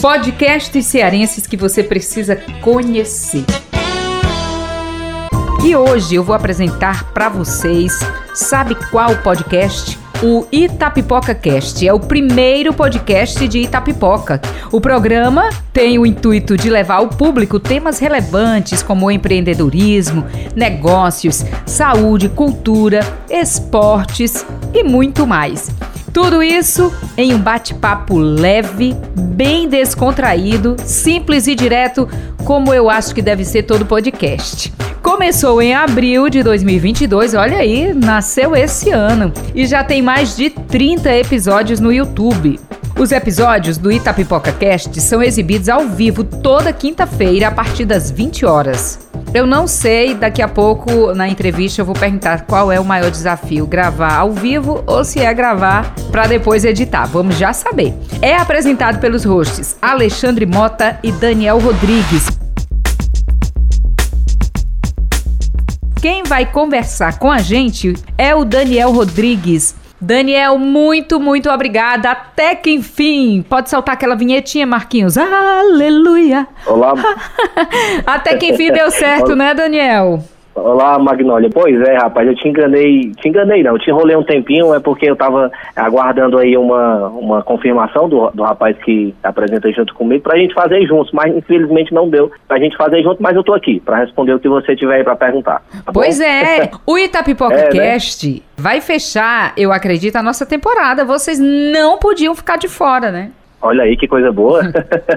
Podcasts cearenses que você precisa conhecer. E hoje eu vou apresentar para vocês, sabe qual podcast? O Itapipoca Cast é o primeiro podcast de Itapipoca. O programa tem o intuito de levar ao público temas relevantes como empreendedorismo, negócios, saúde, cultura, esportes e muito mais. Tudo isso em um bate-papo leve, bem descontraído, simples e direto, como eu acho que deve ser todo podcast. Começou em abril de 2022, olha aí, nasceu esse ano e já tem mais de 30 episódios no YouTube. Os episódios do Itapipoca Cast são exibidos ao vivo toda quinta-feira a partir das 20 horas. Eu não sei, daqui a pouco na entrevista eu vou perguntar qual é o maior desafio, gravar ao vivo ou se é gravar para depois editar. Vamos já saber. É apresentado pelos hosts Alexandre Mota e Daniel Rodrigues. Quem vai conversar com a gente é o Daniel Rodrigues. Daniel, muito, muito obrigada. Até que enfim. Pode soltar aquela vinhetinha, Marquinhos. Aleluia. Olá. Até que enfim deu certo, né, Daniel? Olá, Magnólia. Pois é, rapaz, eu te enganei, te enganei não, eu te enrolei um tempinho, é porque eu tava aguardando aí uma, uma confirmação do, do rapaz que apresenta junto comigo pra gente fazer juntos, mas infelizmente não deu pra gente fazer junto, mas eu tô aqui pra responder o que você tiver aí pra perguntar. Tá pois é, o Itapipoca é, né? Cast né? vai fechar, eu acredito, a nossa temporada, vocês não podiam ficar de fora, né? Olha aí que coisa boa.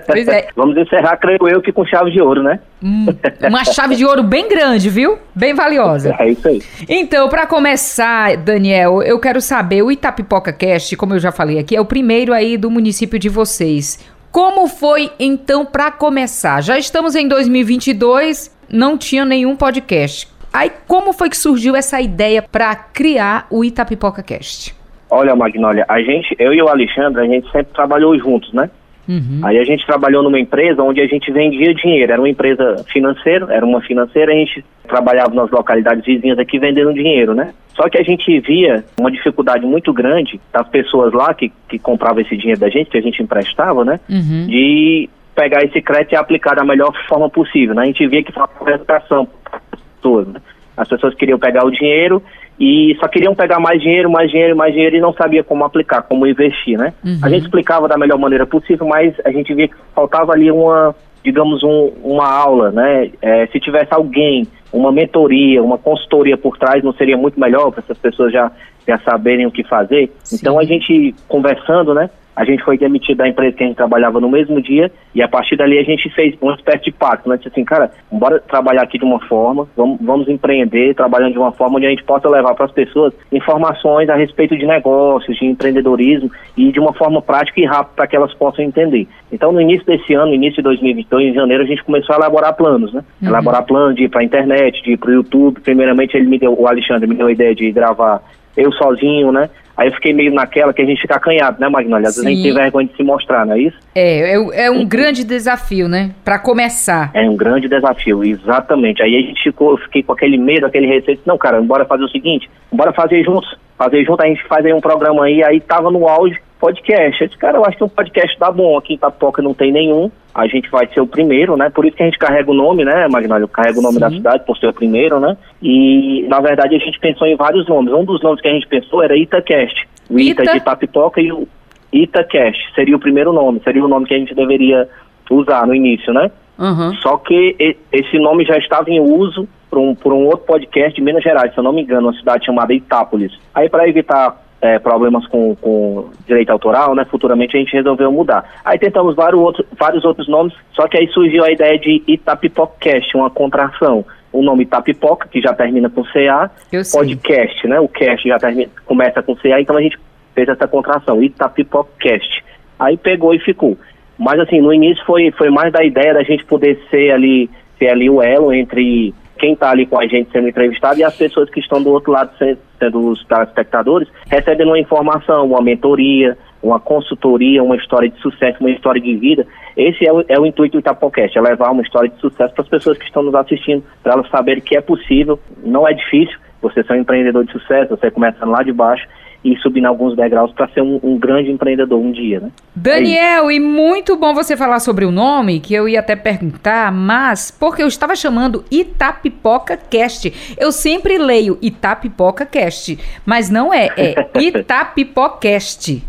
Pois é. Vamos encerrar, creio eu, que com chave de ouro, né? Hum, uma chave de ouro bem grande, viu? Bem valiosa. É isso aí. Então, para começar, Daniel, eu quero saber, o Itapipoca Cast, como eu já falei aqui, é o primeiro aí do município de vocês. Como foi, então, para começar? Já estamos em 2022, não tinha nenhum podcast. Aí, como foi que surgiu essa ideia para criar o Itapipoca Cast? Olha, Magnólia, a gente, eu e o Alexandre, a gente sempre trabalhou juntos, né? Uhum. Aí a gente trabalhou numa empresa onde a gente vendia dinheiro. Era uma empresa financeira, era uma financeira, a gente trabalhava nas localidades vizinhas aqui vendendo dinheiro, né? Só que a gente via uma dificuldade muito grande das pessoas lá que, que compravam esse dinheiro da gente, que a gente emprestava, né? Uhum. De pegar esse crédito e aplicar da melhor forma possível. Né? A gente via que faltava educação para as pessoas. Né? As pessoas queriam pegar o dinheiro e só queriam pegar mais dinheiro, mais dinheiro, mais dinheiro e não sabia como aplicar, como investir, né? Uhum. A gente explicava da melhor maneira possível, mas a gente via que faltava ali uma, digamos, um, uma aula, né? É, se tivesse alguém, uma mentoria, uma consultoria por trás, não seria muito melhor para essas pessoas já, já saberem o que fazer? Sim. Então a gente conversando, né? A gente foi demitido da empresa que a gente trabalhava no mesmo dia e a partir dali a gente fez uma espécie de pacto, né? Disse assim, cara, bora trabalhar aqui de uma forma, vamos, vamos empreender trabalhando de uma forma onde a gente possa levar para as pessoas informações a respeito de negócios, de empreendedorismo e de uma forma prática e rápida para que elas possam entender. Então, no início desse ano, no início de 2022, em janeiro, a gente começou a elaborar planos, né? Uhum. Elaborar planos de ir para a internet, de ir para o YouTube. Primeiramente, ele me deu, o Alexandre me deu a ideia de gravar eu sozinho, né? Aí eu fiquei meio naquela que a gente fica acanhado, né, Magnólia? Às vezes a gente tem vergonha de se mostrar, não é isso? É, é, é um grande desafio, né? Para começar. É um grande desafio, exatamente. Aí a gente ficou, eu fiquei com aquele medo, aquele receio. Não, cara, bora fazer o seguinte, bora fazer juntos. Fazer junto, a gente faz aí um programa aí, aí tava no auge, podcast. Eu disse, cara, eu acho que um podcast tá bom. Aqui em Itapoca não tem nenhum. A gente vai ser o primeiro, né? Por isso que a gente carrega o nome, né, Magnólio? Carrega o nome Sim. da cidade por ser o primeiro, né? E, na verdade, a gente pensou em vários nomes. Um dos nomes que a gente pensou era Itacast. O Ita, Ita de Itapipoca e o Itacast. Seria o primeiro nome. Seria o nome que a gente deveria usar no início, né? Uhum. Só que esse nome já estava em uso por um, por um outro podcast de Minas Gerais, se eu não me engano, uma cidade chamada Itápolis. Aí, para evitar é, problemas com, com direito autoral, né? Futuramente a gente resolveu mudar. Aí tentamos vários outros, vários outros nomes, só que aí surgiu a ideia de Itapipocast, uma contração. O nome Itapipoca, que já termina com CA, podcast, né? O cast já termina, começa com CA, então a gente fez essa contração, Itapipocast. Aí pegou e ficou. Mas assim, no início foi, foi mais da ideia da gente poder ser ali, ser ali o elo entre quem está ali com a gente sendo entrevistado e as pessoas que estão do outro lado sendo os telespectadores recebendo uma informação, uma mentoria, uma consultoria, uma história de sucesso, uma história de vida. Esse é o, é o intuito do Itapocast, é levar uma história de sucesso para as pessoas que estão nos assistindo, para elas saberem que é possível, não é difícil, você ser um empreendedor de sucesso, você começando lá de baixo, ir subindo alguns degraus para ser um, um, grande empreendedor um dia, né? Daniel, é e muito bom você falar sobre o nome, que eu ia até perguntar, mas porque eu estava chamando Itapipoca Cast. Eu sempre leio Itapipoca Cast, mas não é, é Itapipocast.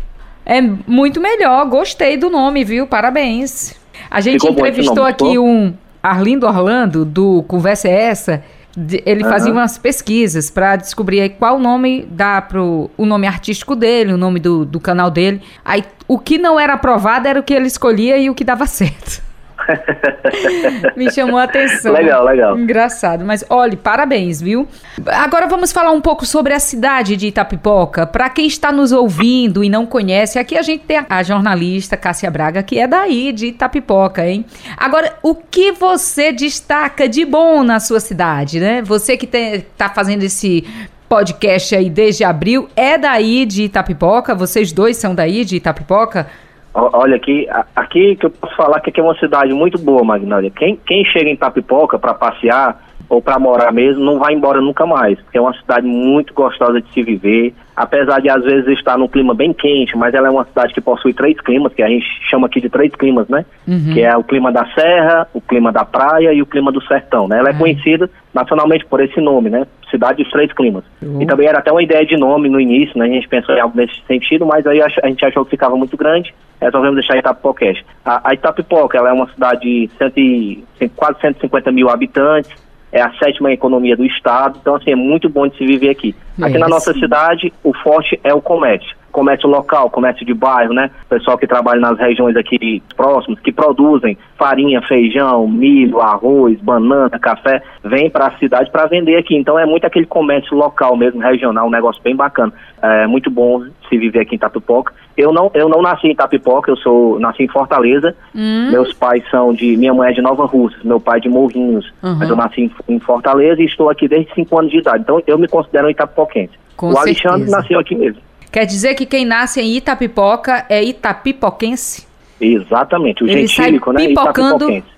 É muito melhor, gostei do nome, viu? Parabéns. A gente Ficou entrevistou aqui um Arlindo Orlando, do Conversa é Essa, ele uhum. fazia umas pesquisas para descobrir qual nome dá pro o nome artístico dele, o nome do, do canal dele. Aí o que não era aprovado era o que ele escolhia e o que dava certo. Me chamou a atenção. Legal, legal. Engraçado. Mas olhe, parabéns, viu? Agora vamos falar um pouco sobre a cidade de Itapipoca. Para quem está nos ouvindo e não conhece, aqui a gente tem a jornalista Cássia Braga, que é daí, de Itapipoca, hein? Agora, o que você destaca de bom na sua cidade, né? Você que está fazendo esse podcast aí desde abril, é daí de Itapipoca? Vocês dois são daí de Itapipoca? Olha, aqui, aqui que eu posso falar que aqui é uma cidade muito boa, Magnólia. Quem, quem chega em Tapipoca para passear ou para morar mesmo, não vai embora nunca mais, porque é uma cidade muito gostosa de se viver, apesar de às vezes estar num clima bem quente, mas ela é uma cidade que possui três climas, que a gente chama aqui de três climas, né? Uhum. Que é o clima da serra, o clima da praia e o clima do sertão, né? Ela é uhum. conhecida nacionalmente por esse nome, né? Cidade dos três climas. Uhum. E também era até uma ideia de nome no início, né? A gente pensou em algo nesse sentido, mas aí a gente achou que ficava muito grande, resolvemos deixar Itapipocast. A, a Itapipoca, ela é uma cidade de cento, quase 150 mil habitantes, é a sétima economia do estado, então assim, é muito bom de se viver aqui. Aqui é, na nossa sim. cidade, o forte é o comércio. Comércio local, comércio de bairro, né? Pessoal que trabalha nas regiões aqui próximas, que produzem farinha, feijão, milho, arroz, banana, café, vem para a cidade para vender aqui. Então é muito aquele comércio local mesmo, regional, um negócio bem bacana. É muito bom se viver aqui em Itapipoca. Eu não, eu não nasci em Itapipoca, eu sou nasci em Fortaleza. Hum. Meus pais são de. Minha mãe é de Nova Rússia, meu pai é de Morrinhos. Uhum. Mas eu nasci em, em, Fortaleza e estou aqui desde 5 anos de idade. Então eu me considero um itapipoquense. Com o certeza. Alexandre nasceu aqui mesmo. Quer dizer que quem nasce em Itapipoca é itapipoquense? Exatamente, o Ele gentílico, né? Pipocando... Itapipoquense.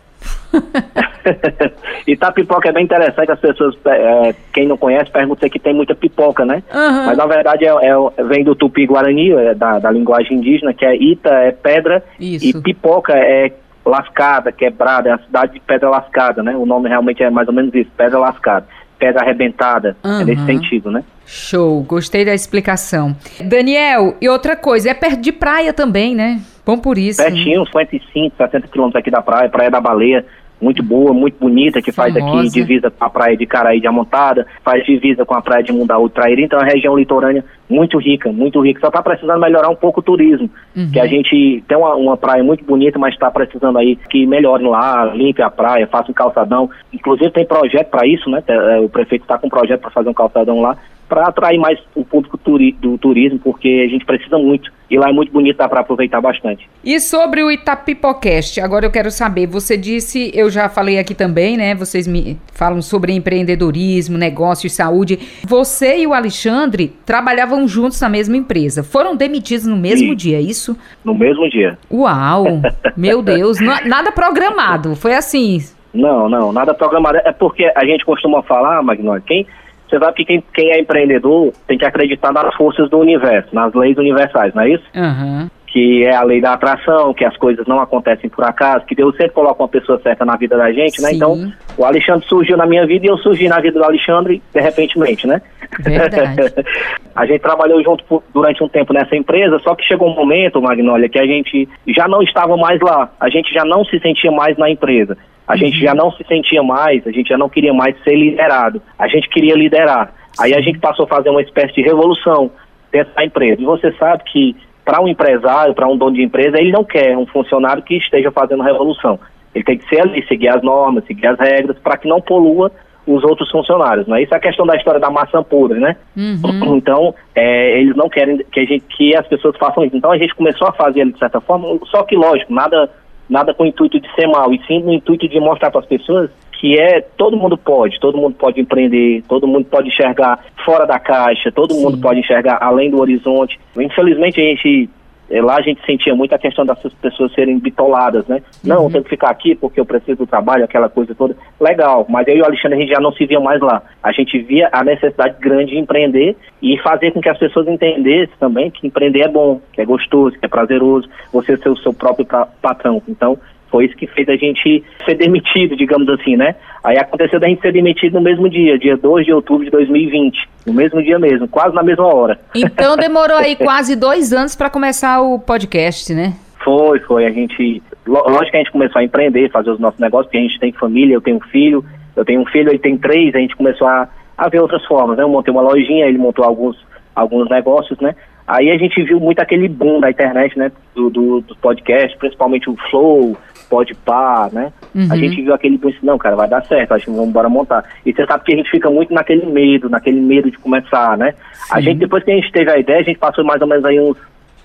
Itapipoca é bem interessante, as pessoas, é, quem não conhece, pergunta que tem muita pipoca, né? Uhum. Mas na verdade é, é, vem do tupi-guarani, é da, da linguagem indígena, que é Ita é pedra Isso. e pipoca é lascada, quebrada, é a cidade de pedra lascada, né? O nome realmente é mais ou menos isso, pedra lascada pedra arrebentada, uhum. é nesse sentido, né? Show, gostei da explicação. Daniel, e outra coisa, é perto de praia também, né? Bom por isso. Pertinho, né? 55, 70 quilômetros aqui da praia, Praia da Baleia, muito boa, muito bonita, que faz Famosa. aqui divisa com a praia de Caraí de Amontada, faz divisa com a praia de Mundaú Traíra, então é uma região litorânea muito rica, muito rica. Só está precisando melhorar um pouco o turismo, uhum. que a gente tem uma, uma praia muito bonita, mas está precisando aí que melhorem lá, limpe a praia, faça um calçadão. Inclusive tem projeto para isso, né? É, o prefeito está com um projeto para fazer um calçadão lá para atrair mais o público turi do turismo, porque a gente precisa muito. E lá é muito bonito, dá para aproveitar bastante. E sobre o Itapipocast, agora eu quero saber, você disse, eu já falei aqui também, né? Vocês me falam sobre empreendedorismo, negócios, saúde. Você e o Alexandre trabalhavam juntos na mesma empresa. Foram demitidos no mesmo Sim. dia, é isso? No mesmo dia. Uau! Meu Deus, nada programado, foi assim. Não, não, nada programado. É porque a gente costuma falar, Magnólia, quem você sabe que quem, quem, é empreendedor tem que acreditar nas forças do universo, nas leis universais, não é isso? Uhum. Que é a lei da atração, que as coisas não acontecem por acaso, que Deus sempre coloca uma pessoa certa na vida da gente, né? Sim. né? Então, o Alexandre surgiu na minha vida e eu surgi na vida do Alexandre, de repentemente, né? A gente trabalhou junto por, durante um tempo nessa empresa, só que chegou um momento, Magnólia, que a gente já não estava mais lá, a gente já não se sentia mais na empresa. A gente já não se sentia mais, a gente já não queria mais ser liderado, a gente queria liderar. Aí a gente passou a fazer uma espécie de revolução dentro da empresa. E você sabe que para um empresário, para um dono de empresa, ele não quer um funcionário que esteja fazendo revolução. Ele tem que ser ali, seguir as normas, seguir as regras, para que não polua os outros funcionários. Né? Isso é a questão da história da maçã podre, né? Uhum. Então, é, eles não querem que, gente, que as pessoas façam isso. Então, a gente começou a fazer de certa forma, só que, lógico, nada nada com o intuito de ser mal, e sim no intuito de mostrar para as pessoas que é todo mundo pode, todo mundo pode empreender, todo mundo pode enxergar fora da caixa, todo sim. mundo pode enxergar além do horizonte. Infelizmente a gente lá a gente sentia muito a questão dessas pessoas serem bitoladas, né? Não, uhum. tenho que ficar aqui porque eu preciso do trabalho, aquela coisa toda. Legal, mas eu e o Alexandre a gente já não se via mais lá. A gente via a necessidade grande de empreender e fazer com que as pessoas entendessem também que empreender é bom, que é gostoso, que é prazeroso, você ser o seu próprio patrão. Então, foi isso que fez a gente ser demitido, digamos assim, né? Aí aconteceu da gente ser demitido no mesmo dia, dia 2 de outubro de 2020, no mesmo dia mesmo, quase na mesma hora. Então demorou aí quase dois anos para começar o podcast, né? Foi, foi. A gente, lógico que a gente começou a empreender, fazer os nossos negócios, porque a gente tem família, eu tenho um filho, eu tenho um filho, ele tem três, a gente começou a, a ver outras formas, né? Eu montei uma lojinha, ele montou alguns, alguns negócios, né? Aí a gente viu muito aquele boom da internet, né? Do, do, do podcast, principalmente o Flow, Podpah, né? Uhum. A gente viu aquele boom não, cara, vai dar certo, acho que vamos embora montar. E você sabe que a gente fica muito naquele medo, naquele medo de começar, né? Sim. A gente, depois que a gente teve a ideia, a gente passou mais ou menos aí uns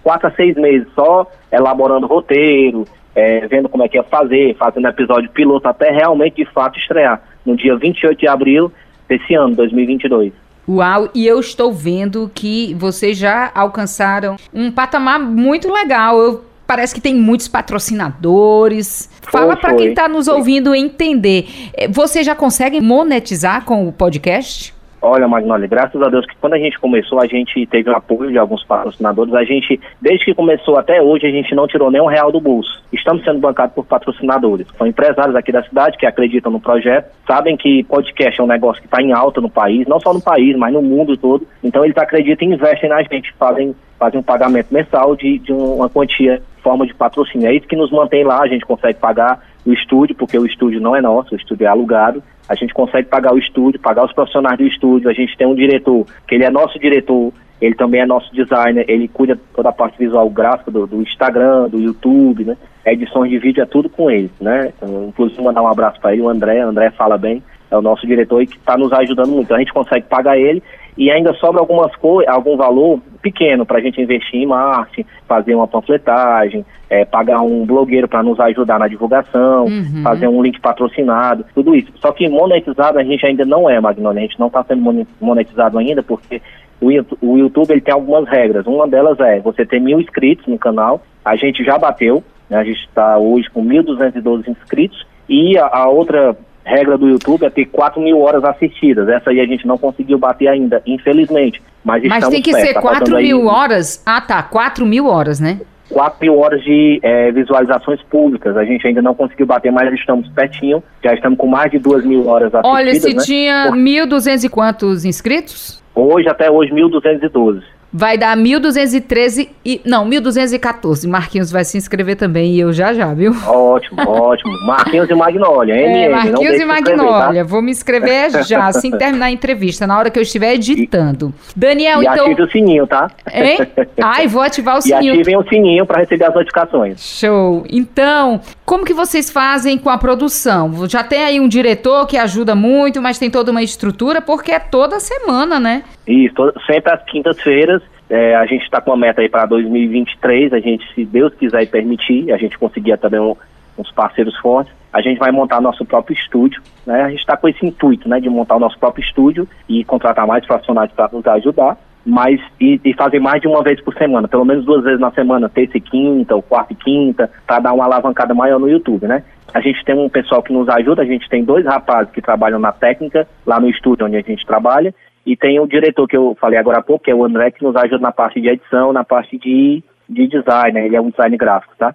quatro a seis meses só elaborando roteiro, é, vendo como é que ia fazer, fazendo episódio piloto, até realmente, de fato, estrear no dia 28 de abril desse ano, 2022. Uau, e eu estou vendo que vocês já alcançaram um patamar muito legal. Eu, parece que tem muitos patrocinadores. Fala para quem está nos ouvindo entender. É, você já consegue monetizar com o podcast? Olha, Magnoli, graças a Deus que quando a gente começou, a gente teve o apoio de alguns patrocinadores. A gente, desde que começou até hoje, a gente não tirou nem um real do bolso. Estamos sendo bancados por patrocinadores. São empresários aqui da cidade que acreditam no projeto, sabem que podcast é um negócio que está em alta no país, não só no país, mas no mundo todo. Então eles acreditam e investem na gente, fazem, fazem um pagamento mensal de, de uma quantia, forma de patrocínio. É isso que nos mantém lá, a gente consegue pagar o estúdio, porque o estúdio não é nosso, o estúdio é alugado a gente consegue pagar o estúdio, pagar os profissionais do estúdio, a gente tem um diretor, que ele é nosso diretor, ele também é nosso designer, ele cuida toda a parte visual gráfica do, do Instagram, do YouTube, né? Edições de vídeo é tudo com ele, né? Então, inclusive mandar um abraço para ele, o André, o André fala bem, é o nosso diretor e que está nos ajudando muito. A gente consegue pagar ele e ainda sobra algumas coisas, algum valor pequeno para a gente investir em marketing, fazer uma panfletagem, é, pagar um blogueiro para nos ajudar na divulgação, uhum. fazer um link patrocinado, tudo isso. Só que monetizado a gente ainda não é, Magnone, a gente não está sendo monetizado ainda porque o YouTube ele tem algumas regras. Uma delas é você ter mil inscritos no canal, a gente já bateu, né, a gente está hoje com 1.212 inscritos, e a, a outra regra do YouTube é ter 4 mil horas assistidas. Essa aí a gente não conseguiu bater ainda, infelizmente. Mas, mas tem que perto, ser tá 4 mil aí... horas? Ah, tá. 4 mil horas, né? 4 mil horas de é, visualizações públicas. A gente ainda não conseguiu bater, mas estamos pertinho. Já estamos com mais de 2 mil horas assistidas. Olha, se né? tinha Por... 1.200 e quantos inscritos? Hoje, até hoje, 1.212 vai dar 1213 e não, 1214. Marquinhos vai se inscrever também e eu já já, viu? Ótimo, ótimo. Marquinhos e Magnólia, é, Marquinhos e Magnólia. Tá? Vou me inscrever já, assim terminar a entrevista, na hora que eu estiver editando. E, Daniel, e então. ative o sininho, tá? Hein? Ai, vou ativar o sininho. E ativem o sininho para receber as notificações. Show. Então, como que vocês fazem com a produção? Já tem aí um diretor que ajuda muito, mas tem toda uma estrutura, porque é toda semana, né? Isso, sempre às quintas-feiras. É, a gente está com uma meta aí para 2023. A gente, se Deus quiser e permitir, a gente conseguir também um, uns parceiros fortes. A gente vai montar nosso próprio estúdio. Né? A gente está com esse intuito né, de montar o nosso próprio estúdio e contratar mais profissionais para nos ajudar mas e, e, fazer mais de uma vez por semana, pelo menos duas vezes na semana, terça e quinta, ou quarta e quinta, para dar uma alavancada maior no YouTube, né? A gente tem um pessoal que nos ajuda, a gente tem dois rapazes que trabalham na técnica, lá no estúdio onde a gente trabalha, e tem o diretor que eu falei agora há pouco, que é o André, que nos ajuda na parte de edição, na parte de, de design, né? ele é um design gráfico, tá?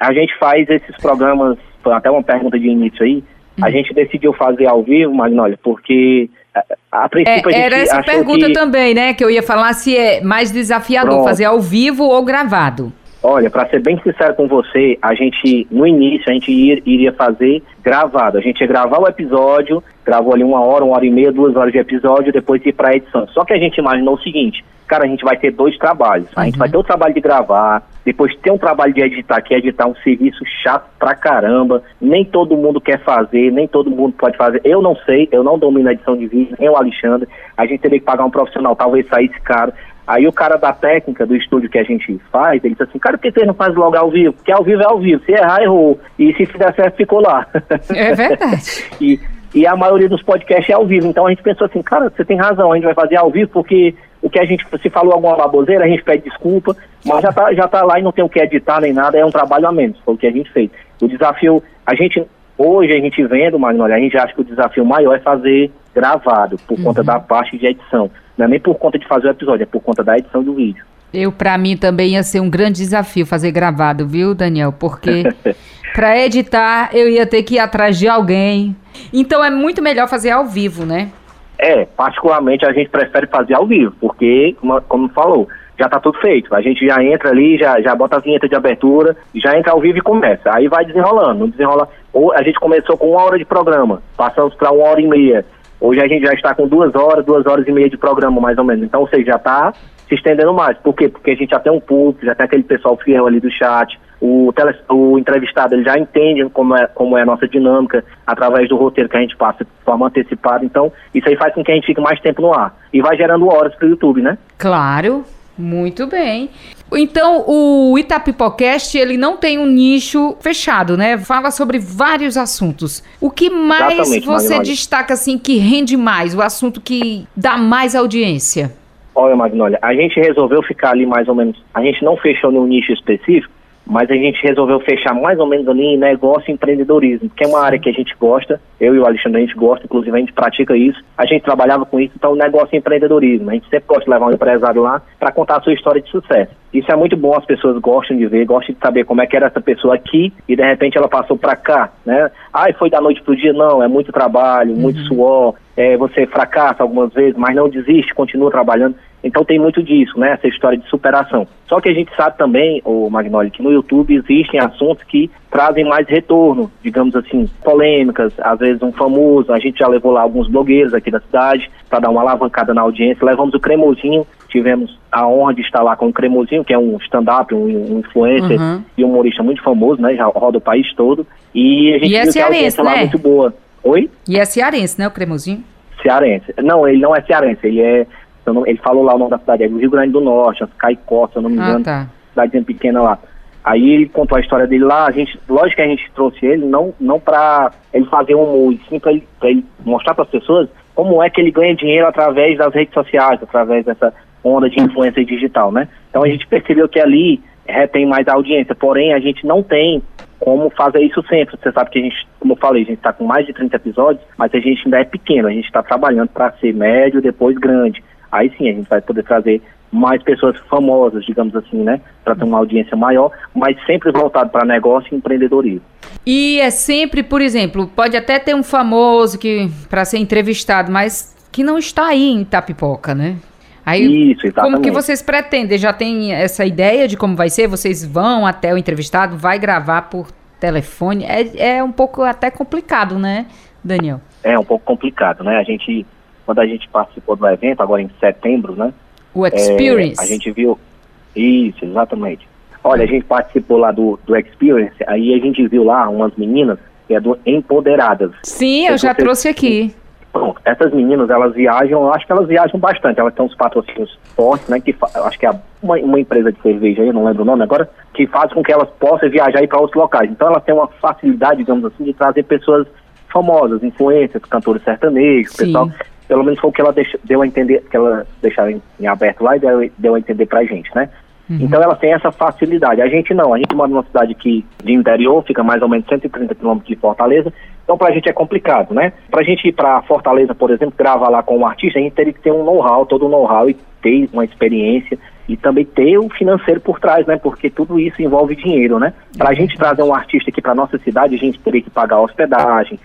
A gente faz esses programas, foi até uma pergunta de início aí, a uhum. gente decidiu fazer ao vivo, Magnólia, porque a, a princípio é, a Era essa pergunta que... também, né? Que eu ia falar se é mais desafiador Pronto. fazer ao vivo ou gravado. Olha, para ser bem sincero com você, a gente, no início, a gente iria fazer gravado. A gente ia gravar o episódio, gravou ali uma hora, uma hora e meia, duas horas de episódio, depois ir para edição. Só que a gente imaginou o seguinte, cara, a gente vai ter dois trabalhos. A gente vai uhum. ter o trabalho de gravar, depois ter um trabalho de editar, que é editar um serviço chato pra caramba. Nem todo mundo quer fazer, nem todo mundo pode fazer. Eu não sei, eu não domino a edição de vídeo, nem o Alexandre. A gente teria que pagar um profissional, talvez saísse caro. Aí o cara da técnica do estúdio que a gente faz, ele diz assim, cara, por que você não faz logo ao vivo? Porque ao vivo é ao vivo, se errar, errou. E se fizer certo, ficou lá. É verdade. e, e a maioria dos podcasts é ao vivo. Então a gente pensou assim, cara, você tem razão, a gente vai fazer ao vivo porque o que a gente, se falou alguma baboseira, a gente pede desculpa, mas já tá, já tá lá e não tem o que editar nem nada, é um trabalho a menos, foi o que a gente fez. O desafio, a gente, hoje a gente vendo, Magnólia, a gente acha que o desafio maior é fazer gravado, por uhum. conta da parte de edição. Não é nem por conta de fazer o episódio, é por conta da edição do vídeo. Eu, para mim, também ia ser um grande desafio fazer gravado, viu, Daniel? Porque para editar eu ia ter que ir atrás de alguém. Então é muito melhor fazer ao vivo, né? É, particularmente a gente prefere fazer ao vivo, porque, como, falou, já está tudo feito. A gente já entra ali, já, já bota a vinheta de abertura, já entra ao vivo e começa. Aí vai desenrolando, não desenrola. Ou a gente começou com uma hora de programa, passamos para uma hora e meia. Hoje a gente já está com duas horas, duas horas e meia de programa, mais ou menos. Então, ou seja, já está se estendendo mais. Por quê? Porque a gente já tem um público, já tem aquele pessoal fiel ali do chat, o, tele, o entrevistado ele já entende como é, como é a nossa dinâmica através do roteiro que a gente passa de forma antecipada. Então, isso aí faz com que a gente fique mais tempo no ar. E vai gerando horas para o YouTube, né? Claro, muito bem. Então, o Itapipocast, ele não tem um nicho fechado, né? Fala sobre vários assuntos. O que mais Exatamente, você destaca, assim, que rende mais? O assunto que dá mais audiência? Olha, Magnólia, a gente resolveu ficar ali mais ou menos. A gente não fechou num nicho específico, mas a gente resolveu fechar mais ou menos ali em negócio e empreendedorismo, que é uma área que a gente gosta, eu e o Alexandre a gente gosta, inclusive a gente pratica isso, a gente trabalhava com isso, então negócio e empreendedorismo, a gente sempre gosta de levar um empresário lá para contar a sua história de sucesso. Isso é muito bom, as pessoas gostam de ver, gostam de saber como é que era essa pessoa aqui e de repente ela passou para cá, né? Ah, foi da noite pro dia? Não, é muito trabalho, muito uhum. suor, é, você fracassa algumas vezes, mas não desiste, continua trabalhando. Então tem muito disso, né? Essa história de superação. Só que a gente sabe também, o Magnoli, que no YouTube existem assuntos que trazem mais retorno, digamos assim, polêmicas, às vezes um famoso, a gente já levou lá alguns blogueiros aqui da cidade para dar uma alavancada na audiência, levamos o Cremosinho, tivemos a honra de estar lá com o Cremosinho, que é um stand-up, um, um, influencer uhum. e humorista muito famoso, né? Já roda o país todo. E a gente e é viu é que a audiência né? lá muito boa. Oi? E é cearense, né, o Cremosinho? Cearense. Não, ele não é cearense, ele é não, ele falou lá o nome da cidade, é do Rio Grande do Norte, as Caicó, se eu não me ah, engano, ah, tá. cidadezinha pequena lá. Aí ele contou a história dele lá, a gente, lógico que a gente trouxe ele não, não para ele fazer um humor, sim para ele, ele mostrar para as pessoas como é que ele ganha dinheiro através das redes sociais, através dessa onda de influência digital, né? Então a gente percebeu que ali retém mais audiência, porém a gente não tem como fazer isso sempre. Você sabe que a gente, como eu falei, a gente está com mais de 30 episódios, mas a gente ainda é pequeno, a gente está trabalhando para ser médio, depois grande aí sim a gente vai poder trazer mais pessoas famosas, digamos assim, né? Para ter uma audiência maior, mas sempre voltado para negócio e empreendedorismo. E é sempre, por exemplo, pode até ter um famoso que para ser entrevistado, mas que não está aí em Itapipoca, né? Aí, Isso, exatamente. Como que vocês pretendem? Já tem essa ideia de como vai ser? Vocês vão até o entrevistado, vai gravar por telefone? É, é um pouco até complicado, né, Daniel? É um pouco complicado, né? A gente quando a gente participou do evento, agora em setembro, né? O Experience. É, a gente viu. Isso, exatamente. Olha, a gente participou lá do, do Experience, aí a gente viu lá umas meninas que é do Empoderadas. Sim, eu, já trouxe aqui. Pronto, essas meninas, elas viajam, eu acho que elas viajam bastante, elas têm uns patrocínios fortes, né, que eu acho que é uma, uma empresa de cerveja aí, não lembro o nome agora, que faz com que elas possam viajar para outros locais. Então elas têm uma facilidade, digamos assim, de trazer pessoas famosas, influências, cantores sertanejos, Sim. pessoal pelo menos foi o que ela deixou, deu a entender, que ela deixava em, em aberto lá e deu, deu a entender pra gente, né? Uhum. Então ela tem essa facilidade. A gente não, a gente mora numa cidade que de interior, fica mais ou menos 130 quilômetros de Fortaleza, então pra gente é complicado, né? Pra gente ir pra Fortaleza, por exemplo, gravar lá com um artista, a gente teria que ter um know-how, todo o um know-how e ter uma experiência e também ter o financeiro por trás, né? Porque tudo isso envolve dinheiro, né? Pra uhum. gente trazer um artista aqui pra nossa cidade, a gente teria que pagar hospedagem,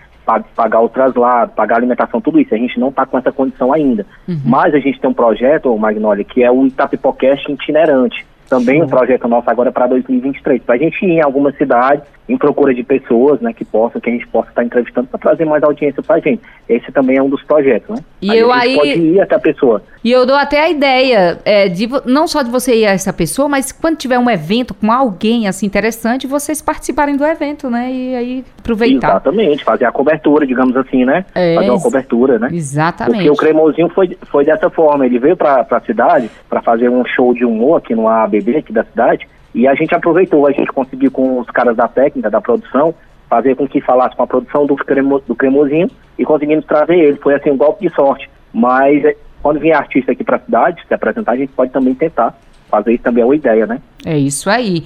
pagar o traslado, pagar a alimentação, tudo isso. A gente não está com essa condição ainda. Uhum. Mas a gente tem um projeto, Magnólia, que é o Itapipocast itinerante. Também um projeto nosso agora para 2023. Para a gente ir em algumas cidades em procura de pessoas, né, que possam, que a gente possa estar entrevistando para trazer mais audiência para a gente. Esse também é um dos projetos, né? E aí eu aí pode ir até a pessoa. E eu dou até a ideia é, de não só de você ir a essa pessoa, mas quando tiver um evento com alguém assim interessante, vocês participarem do evento, né? E aí aproveitar. Exatamente, fazer a cobertura, digamos assim, né? É, fazer uma cobertura, né? Exatamente. Porque o Cremosinho foi, foi dessa forma, ele veio para a cidade para fazer um show de humor aqui no ABB aqui da cidade e a gente aproveitou, a gente conseguiu com os caras da técnica, da produção, fazer com que falasse com a produção do, cremo, do cremosinho e conseguimos trazer ele. Foi assim um golpe de sorte. Mas quando vier artista aqui para a cidade, se apresentar, a gente pode também tentar fazer isso também é uma ideia, né? É isso aí.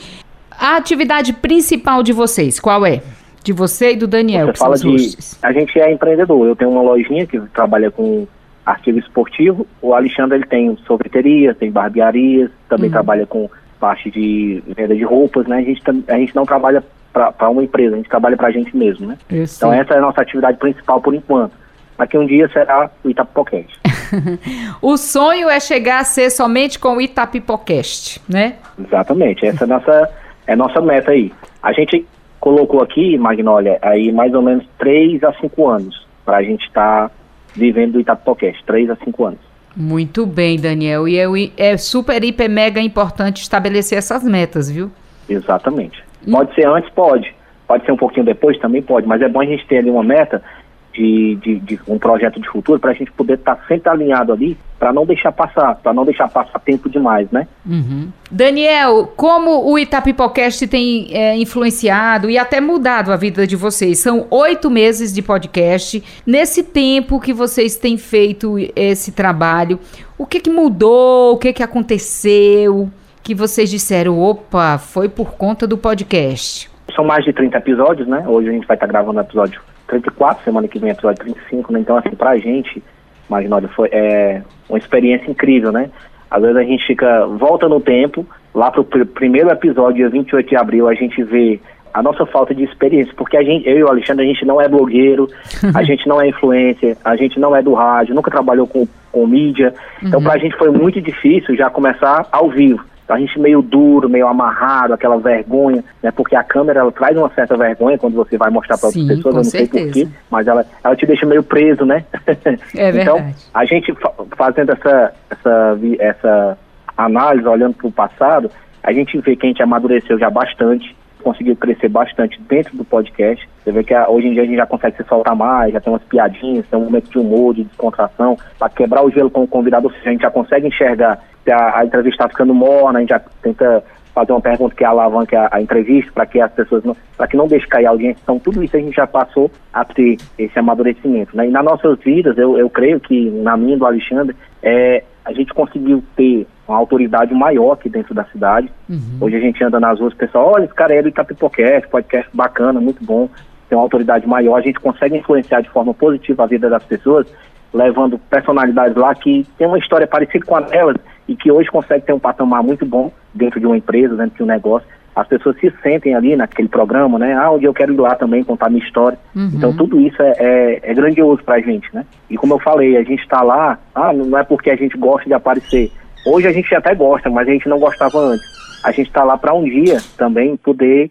A atividade principal de vocês, qual é? De você e do Daniel, você fala de, A gente é empreendedor. Eu tenho uma lojinha que trabalha com artigo esportivo. O Alexandre ele tem sorveteria, tem barbearias, também uhum. trabalha com parte de venda de roupas, né? A gente, a gente não trabalha para uma empresa, a gente trabalha para a gente mesmo, né? Isso. Então essa é a nossa atividade principal por enquanto. Daqui um dia será o Itapipocast. o sonho é chegar a ser somente com o Itapipocast, né? Exatamente, essa é a nossa, é a nossa meta aí. A gente colocou aqui, Magnólia, aí mais ou menos 3 a 5 anos para a gente estar tá vivendo do Itapipocast, 3 a 5 anos. Muito bem, Daniel. E é, é super, hiper, mega importante estabelecer essas metas, viu? Exatamente. Pode ser antes, pode. Pode ser um pouquinho depois, também pode. Mas é bom a gente ter ali uma meta de, de, de um projeto de futuro para a gente poder estar tá sempre alinhado ali para não deixar passar, para não deixar passar tempo demais, né? Uhum. Daniel, como o Itapipocast tem é, influenciado e até mudado a vida de vocês? São oito meses de podcast. Nesse tempo que vocês têm feito esse trabalho, o que, que mudou? O que, que aconteceu? Que vocês disseram, opa, foi por conta do podcast. São mais de 30 episódios, né? Hoje a gente vai estar gravando o episódio 34, semana que vem episódio 35, né? Então, assim, pra gente, Magnólia, foi é, uma experiência incrível, né? Às vezes a gente fica, volta no tempo, lá pro pr primeiro episódio, dia 28 de abril, a gente vê a nossa falta de experiência, porque a gente, eu e o Alexandre, a gente não é blogueiro, a gente não é influencer, a gente não é do rádio, nunca trabalhou com, com mídia, então uhum. pra gente foi muito difícil já começar ao vivo a gente meio duro, meio amarrado, aquela vergonha, né? Porque a câmera ela traz uma certa vergonha quando você vai mostrar para outras pessoas, eu não certeza. sei porquê, mas ela, ela te deixa meio preso, né? É então, verdade. a gente fazendo essa, essa, essa análise, olhando para o passado, a gente vê que a gente amadureceu já bastante, conseguiu crescer bastante dentro do podcast. Você vê que hoje em dia a gente já consegue se soltar mais, já tem umas piadinhas, tem um momento de humor, de descontração, para quebrar o gelo com o convidado, ou seja, a gente já consegue enxergar a, a entrevista está ficando morna, a gente já tenta fazer uma pergunta que alavanque a, a entrevista para que as pessoas não, para que não deixe cair a audiência. Então tudo isso a gente já passou a ter esse amadurecimento. Né? E nas nossas vidas, eu, eu creio que na minha do Alexandre, é, a gente conseguiu ter uma autoridade maior aqui dentro da cidade. Uhum. Hoje a gente anda nas ruas, o pessoal, olha, esse cara é do Itapipocast, podcast bacana, muito bom, tem uma autoridade maior, a gente consegue influenciar de forma positiva a vida das pessoas, levando personalidades lá que tem uma história parecida com a delas, e que hoje consegue ter um patamar muito bom dentro de uma empresa, dentro de um negócio. As pessoas se sentem ali naquele programa, né? Ah, onde eu quero ir lá também contar minha história. Uhum. Então tudo isso é, é, é grandioso pra gente, né? E como eu falei, a gente está lá, ah, não é porque a gente gosta de aparecer. Hoje a gente até gosta, mas a gente não gostava antes. A gente está lá para um dia também poder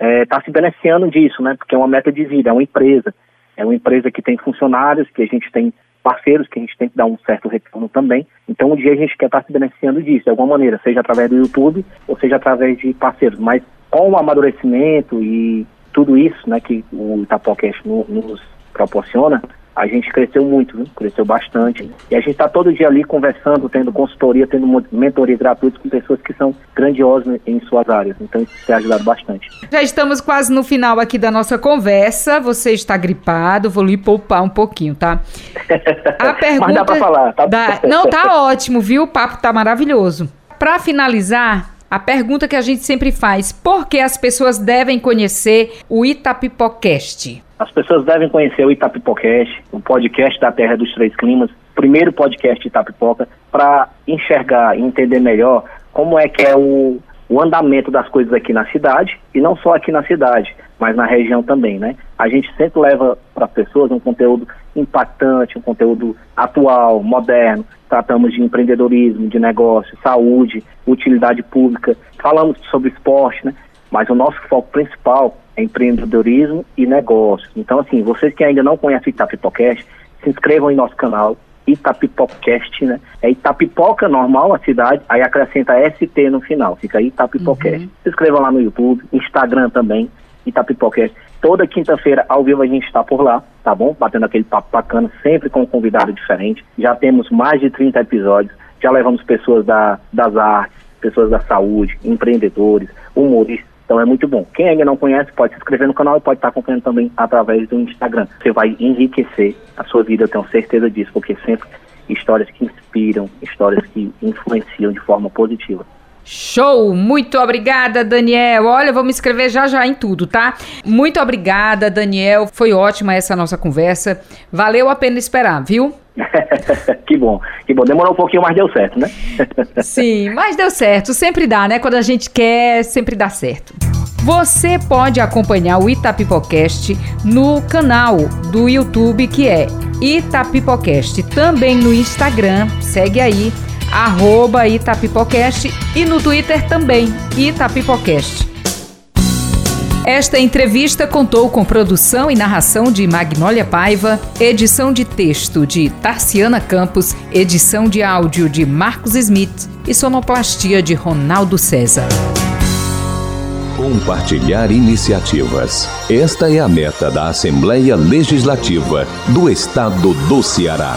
estar é, tá se beneficiando disso, né? Porque é uma meta de vida, é uma empresa. É uma empresa que tem funcionários, que a gente tem parceiros que a gente tem que dar um certo retorno também. Então, um dia a gente quer estar se beneficiando disso, de alguma maneira, seja através do YouTube ou seja através de parceiros. Mas com o amadurecimento e tudo isso né, que o Itapocast nos proporciona, a gente cresceu muito, viu? cresceu bastante. E a gente está todo dia ali conversando, tendo consultoria, tendo mentoria gratuita com pessoas que são grandiosas em suas áreas. Então isso tem ajudado bastante. Já estamos quase no final aqui da nossa conversa. Você está gripado, vou lhe poupar um pouquinho, tá? A pergunta Mas dá para falar, tá? Da... Não, tá ótimo, viu? O papo tá maravilhoso. Para finalizar, a pergunta que a gente sempre faz: por que as pessoas devem conhecer o Itapipocast? As pessoas devem conhecer o Itapipocast, o podcast da Terra dos Três Climas, primeiro podcast Itapipoca, para enxergar e entender melhor como é que é o, o andamento das coisas aqui na cidade, e não só aqui na cidade, mas na região também, né? A gente sempre leva para as pessoas um conteúdo impactante, um conteúdo atual, moderno. Tratamos de empreendedorismo, de negócio, saúde, utilidade pública, falamos sobre esporte, né? Mas o nosso foco principal empreendedorismo e negócios. Então, assim, vocês que ainda não conhecem Itapipocast, se inscrevam em nosso canal, Itapipocast, né? É Itapipoca normal, a cidade, aí acrescenta ST no final, fica Itapipocast. Uhum. Se inscrevam lá no YouTube, Instagram também, Itapipocast. Toda quinta-feira, ao vivo, a gente está por lá, tá bom? Batendo aquele papo bacana, sempre com um convidado diferente. Já temos mais de 30 episódios, já levamos pessoas da, das artes, pessoas da saúde, empreendedores, humoristas, então é muito bom. Quem ainda não conhece pode se inscrever no canal e pode estar acompanhando também através do Instagram. Você vai enriquecer a sua vida, eu tenho certeza disso, porque sempre histórias que inspiram, histórias que influenciam de forma positiva. Show! Muito obrigada, Daniel. Olha, vou me inscrever já já em tudo, tá? Muito obrigada, Daniel. Foi ótima essa nossa conversa. Valeu a pena esperar, viu? que bom, que bom. Demorou um pouquinho, mas deu certo, né? Sim, mas deu certo. Sempre dá, né? Quando a gente quer, sempre dá certo. Você pode acompanhar o Itapipocast no canal do YouTube que é Itapipocast. Também no Instagram, segue aí, arroba Itapipocast e no Twitter também, Itapipocast. Esta entrevista contou com produção e narração de Magnólia Paiva, edição de texto de Tarciana Campos, edição de áudio de Marcos Smith e sonoplastia de Ronaldo César. Compartilhar iniciativas. Esta é a meta da Assembleia Legislativa do Estado do Ceará.